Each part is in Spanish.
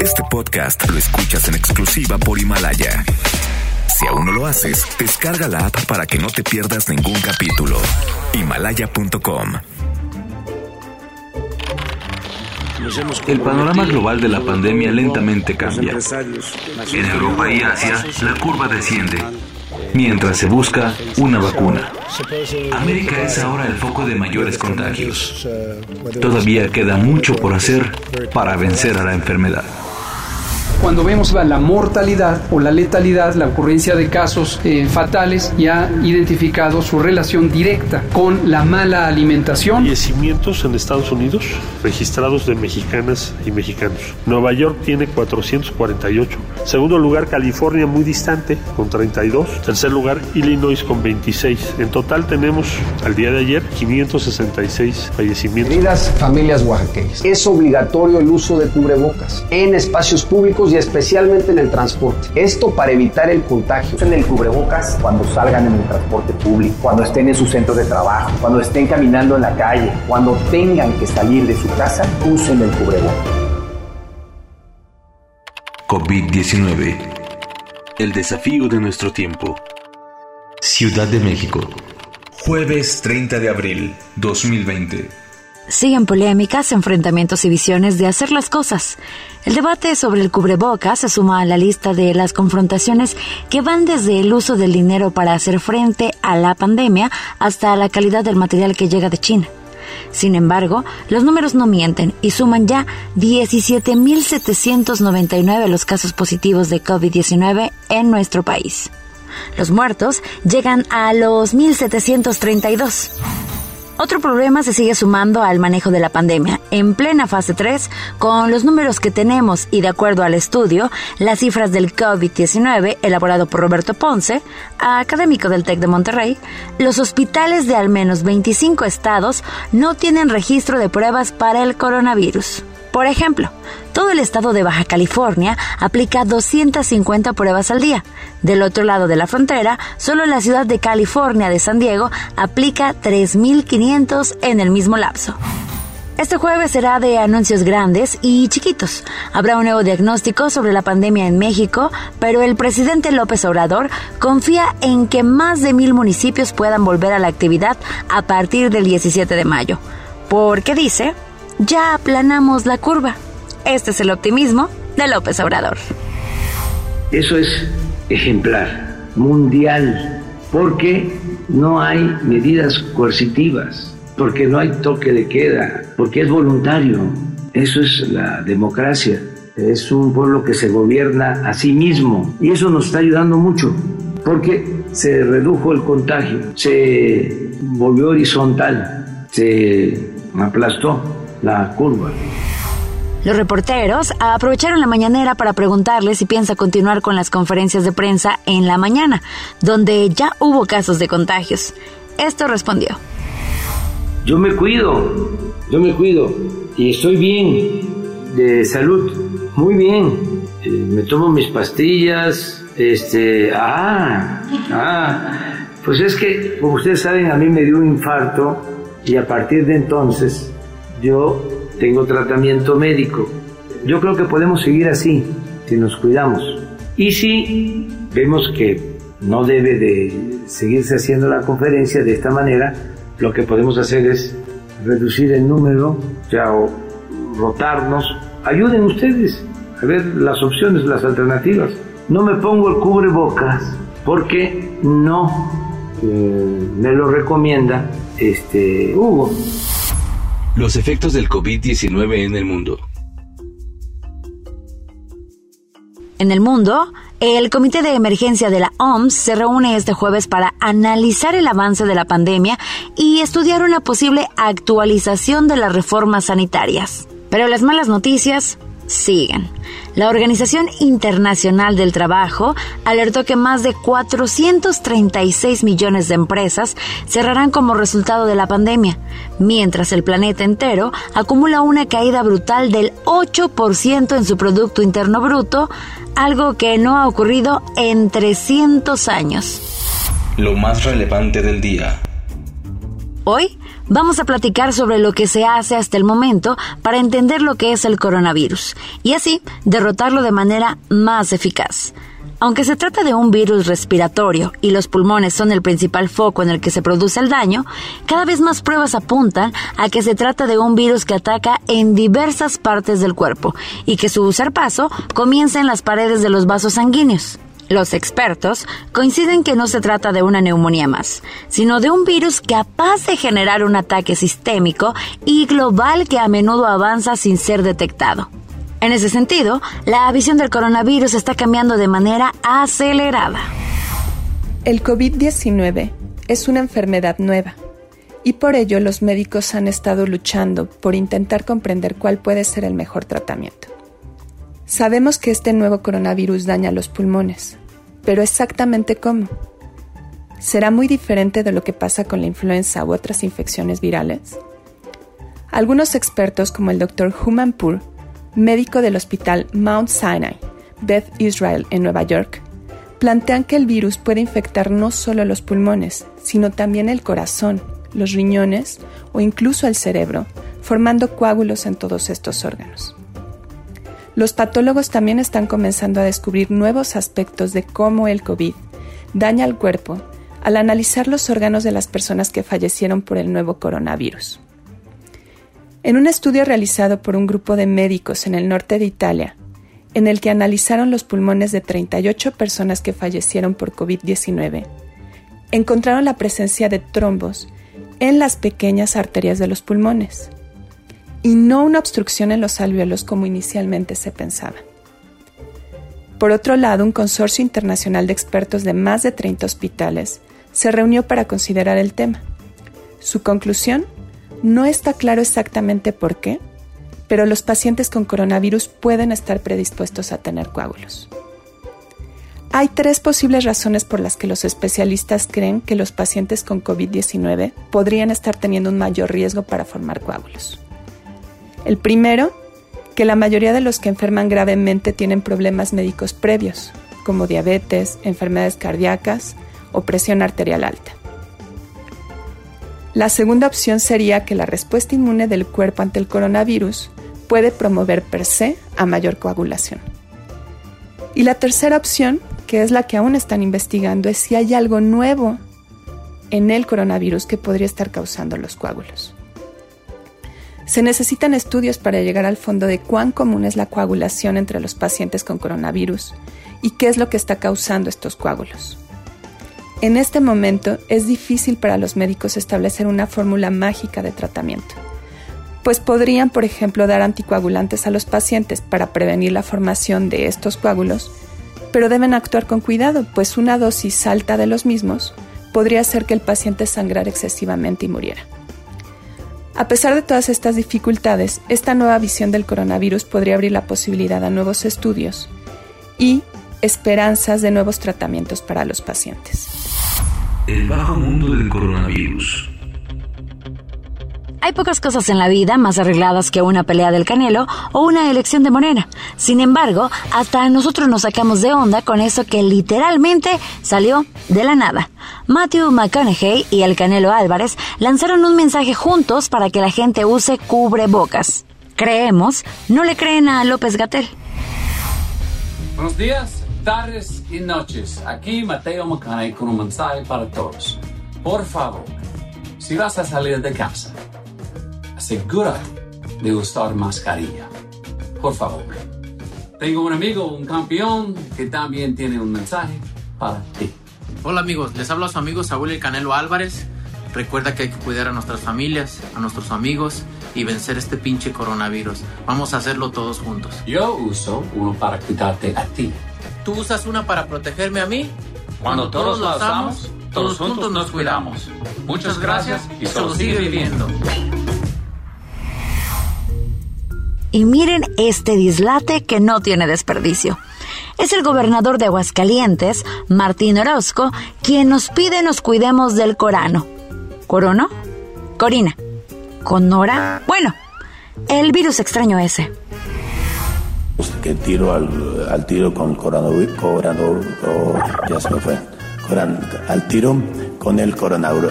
Este podcast lo escuchas en exclusiva por Himalaya. Si aún no lo haces, descarga la app para que no te pierdas ningún capítulo. Himalaya.com El panorama global de la pandemia lentamente cambia. En Europa y Asia, la curva desciende, mientras se busca una vacuna. América es ahora el foco de mayores contagios. Todavía queda mucho por hacer para vencer a la enfermedad cuando vemos la, mortalidad o la letalidad, la ocurrencia de casos eh, fatales, ya identificado su relación directa con la mala alimentación. Fallecimientos en Estados Unidos registrados de mexicanas y mexicanos. Nueva York tiene 448. Segundo lugar, California muy distante con 32. Tercer lugar, Illinois con 26. En total tenemos al día de ayer 566 fallecimientos. Queridas familias oaxaqueñas, es obligatorio el uso de cubrebocas en espacios públicos y especialmente en el transporte. Esto para evitar el contagio. Usen el cubrebocas cuando salgan en el transporte público, cuando estén en su centro de trabajo, cuando estén caminando en la calle, cuando tengan que salir de su casa, usen el cubrebocas. COVID-19. El desafío de nuestro tiempo. Ciudad de México. Jueves 30 de abril 2020. Siguen polémicas, enfrentamientos y visiones de hacer las cosas. El debate sobre el cubrebocas se suma a la lista de las confrontaciones que van desde el uso del dinero para hacer frente a la pandemia hasta la calidad del material que llega de China. Sin embargo, los números no mienten y suman ya 17.799 los casos positivos de COVID-19 en nuestro país. Los muertos llegan a los 1.732. Otro problema se sigue sumando al manejo de la pandemia. En plena fase 3, con los números que tenemos y de acuerdo al estudio, las cifras del COVID-19 elaborado por Roberto Ponce, académico del TEC de Monterrey, los hospitales de al menos 25 estados no tienen registro de pruebas para el coronavirus. Por ejemplo, todo el estado de Baja California aplica 250 pruebas al día. Del otro lado de la frontera, solo la ciudad de California de San Diego aplica 3.500 en el mismo lapso. Este jueves será de anuncios grandes y chiquitos. Habrá un nuevo diagnóstico sobre la pandemia en México, pero el presidente López Obrador confía en que más de mil municipios puedan volver a la actividad a partir del 17 de mayo. Porque dice, ya aplanamos la curva. Este es el optimismo de López Obrador. Eso es ejemplar, mundial, porque no hay medidas coercitivas, porque no hay toque de queda, porque es voluntario. Eso es la democracia. Es un pueblo que se gobierna a sí mismo y eso nos está ayudando mucho porque se redujo el contagio, se volvió horizontal, se aplastó la curva. Los reporteros aprovecharon la mañanera para preguntarle si piensa continuar con las conferencias de prensa en la mañana, donde ya hubo casos de contagios. Esto respondió. Yo me cuido, yo me cuido y estoy bien de salud, muy bien. Eh, me tomo mis pastillas, este, ah, ah, pues es que, como ustedes saben, a mí me dio un infarto y a partir de entonces yo tengo tratamiento médico. Yo creo que podemos seguir así, si nos cuidamos. Y si vemos que no debe de seguirse haciendo la conferencia de esta manera, lo que podemos hacer es reducir el número, ya o rotarnos. Ayuden ustedes a ver las opciones, las alternativas. No me pongo el cubrebocas porque no eh, me lo recomienda este Hugo. Los efectos del COVID-19 en el mundo. En el mundo, el Comité de Emergencia de la OMS se reúne este jueves para analizar el avance de la pandemia y estudiar una posible actualización de las reformas sanitarias. Pero las malas noticias siguen. La Organización Internacional del Trabajo alertó que más de 436 millones de empresas cerrarán como resultado de la pandemia, mientras el planeta entero acumula una caída brutal del 8% en su Producto Interno Bruto, algo que no ha ocurrido en 300 años. Lo más relevante del día. Hoy, Vamos a platicar sobre lo que se hace hasta el momento para entender lo que es el coronavirus y así derrotarlo de manera más eficaz. Aunque se trata de un virus respiratorio y los pulmones son el principal foco en el que se produce el daño, cada vez más pruebas apuntan a que se trata de un virus que ataca en diversas partes del cuerpo y que su paso comienza en las paredes de los vasos sanguíneos. Los expertos coinciden que no se trata de una neumonía más, sino de un virus capaz de generar un ataque sistémico y global que a menudo avanza sin ser detectado. En ese sentido, la visión del coronavirus está cambiando de manera acelerada. El COVID-19 es una enfermedad nueva y por ello los médicos han estado luchando por intentar comprender cuál puede ser el mejor tratamiento. Sabemos que este nuevo coronavirus daña los pulmones, pero exactamente cómo. ¿Será muy diferente de lo que pasa con la influenza u otras infecciones virales? Algunos expertos como el Dr. Humanpur médico del hospital Mount Sinai, Beth Israel en Nueva York, plantean que el virus puede infectar no solo los pulmones, sino también el corazón, los riñones o incluso el cerebro, formando coágulos en todos estos órganos. Los patólogos también están comenzando a descubrir nuevos aspectos de cómo el COVID daña al cuerpo al analizar los órganos de las personas que fallecieron por el nuevo coronavirus. En un estudio realizado por un grupo de médicos en el norte de Italia, en el que analizaron los pulmones de 38 personas que fallecieron por COVID-19, encontraron la presencia de trombos en las pequeñas arterias de los pulmones y no una obstrucción en los alvéolos como inicialmente se pensaba. Por otro lado, un consorcio internacional de expertos de más de 30 hospitales se reunió para considerar el tema. Su conclusión no está claro exactamente por qué, pero los pacientes con coronavirus pueden estar predispuestos a tener coágulos. Hay tres posibles razones por las que los especialistas creen que los pacientes con COVID-19 podrían estar teniendo un mayor riesgo para formar coágulos. El primero, que la mayoría de los que enferman gravemente tienen problemas médicos previos, como diabetes, enfermedades cardíacas o presión arterial alta. La segunda opción sería que la respuesta inmune del cuerpo ante el coronavirus puede promover per se a mayor coagulación. Y la tercera opción, que es la que aún están investigando, es si hay algo nuevo en el coronavirus que podría estar causando los coágulos. Se necesitan estudios para llegar al fondo de cuán común es la coagulación entre los pacientes con coronavirus y qué es lo que está causando estos coágulos. En este momento es difícil para los médicos establecer una fórmula mágica de tratamiento, pues podrían, por ejemplo, dar anticoagulantes a los pacientes para prevenir la formación de estos coágulos, pero deben actuar con cuidado, pues una dosis alta de los mismos podría hacer que el paciente sangrara excesivamente y muriera. A pesar de todas estas dificultades, esta nueva visión del coronavirus podría abrir la posibilidad a nuevos estudios y esperanzas de nuevos tratamientos para los pacientes. El bajo mundo del coronavirus. Hay pocas cosas en la vida más arregladas que una pelea del Canelo o una elección de Morena. Sin embargo, hasta nosotros nos sacamos de onda con eso que literalmente salió de la nada. Matthew McConaughey y el Canelo Álvarez lanzaron un mensaje juntos para que la gente use cubrebocas. Creemos, no le creen a López Gatel. Buenos días tardes y noches. Aquí Mateo Macane con un mensaje para todos. Por favor, si vas a salir de casa, asegúrate de usar mascarilla. Por favor. Tengo un amigo, un campeón, que también tiene un mensaje para ti. Hola amigos, les habla su amigo Saúl El Canelo Álvarez. Recuerda que hay que cuidar a nuestras familias, a nuestros amigos y vencer este pinche coronavirus. Vamos a hacerlo todos juntos. Yo uso uno para cuidarte a ti. ¿Tú usas una para protegerme a mí? Cuando, todos, lo usamos, todos juntos nos cuidamos. Muchas gracias y solo sigue viviendo. Y miren este dislate que no tiene desperdicio. Es el gobernador de Aguascalientes, Martín Orozco, quien nos pide nos cuidemos del corano. ¿Corono? Corina. ¿Conora? Bueno, el virus extraño ese. Que tiro al, tiro con coronavirus, ya se me fue, al tiro con el coronavirus.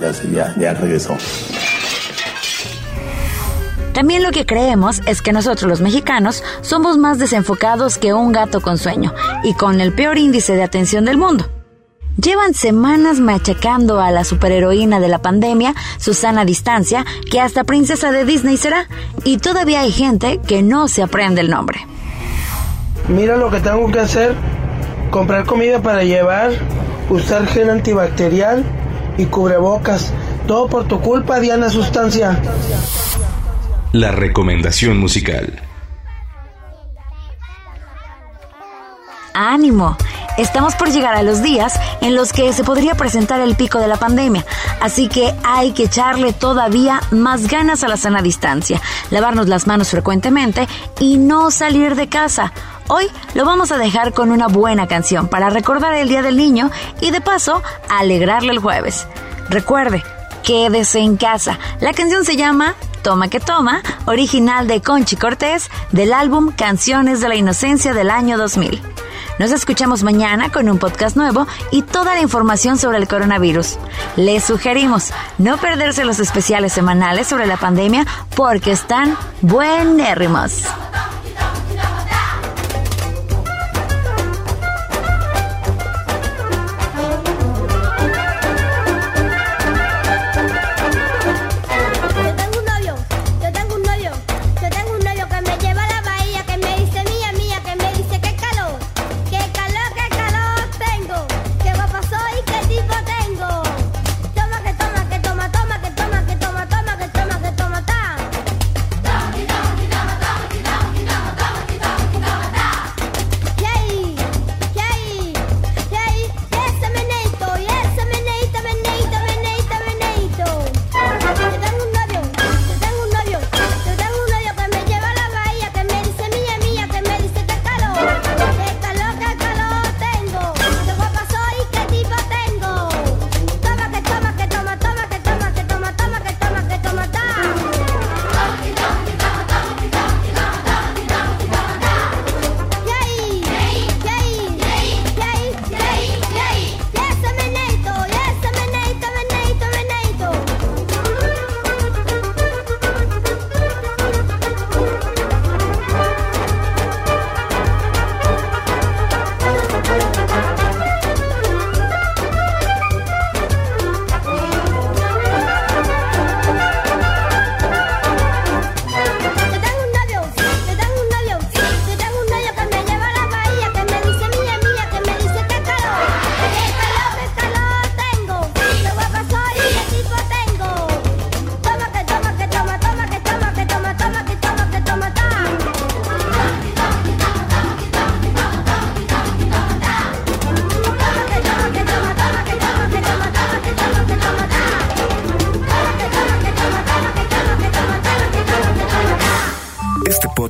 ya, ya, ya regresó. También lo que creemos es que nosotros los mexicanos somos más desenfocados que un gato con sueño y con el peor índice de atención del mundo. Llevan semanas machacando a la superheroína de la pandemia, Susana Distancia, que hasta princesa de Disney será, y todavía hay gente que no se aprende el nombre. Mira lo que tengo que hacer, comprar comida para llevar, usar gel antibacterial y cubrebocas. Todo por tu culpa, Diana Sustancia. La recomendación musical. ánimo. Estamos por llegar a los días en los que se podría presentar el pico de la pandemia, así que hay que echarle todavía más ganas a la sana distancia, lavarnos las manos frecuentemente y no salir de casa. Hoy lo vamos a dejar con una buena canción para recordar el Día del Niño y de paso alegrarle el jueves. Recuerde, quédese en casa. La canción se llama Toma que Toma, original de Conchi Cortés del álbum Canciones de la Inocencia del año 2000. Nos escuchamos mañana con un podcast nuevo y toda la información sobre el coronavirus. Les sugerimos no perderse los especiales semanales sobre la pandemia porque están buenérrimos.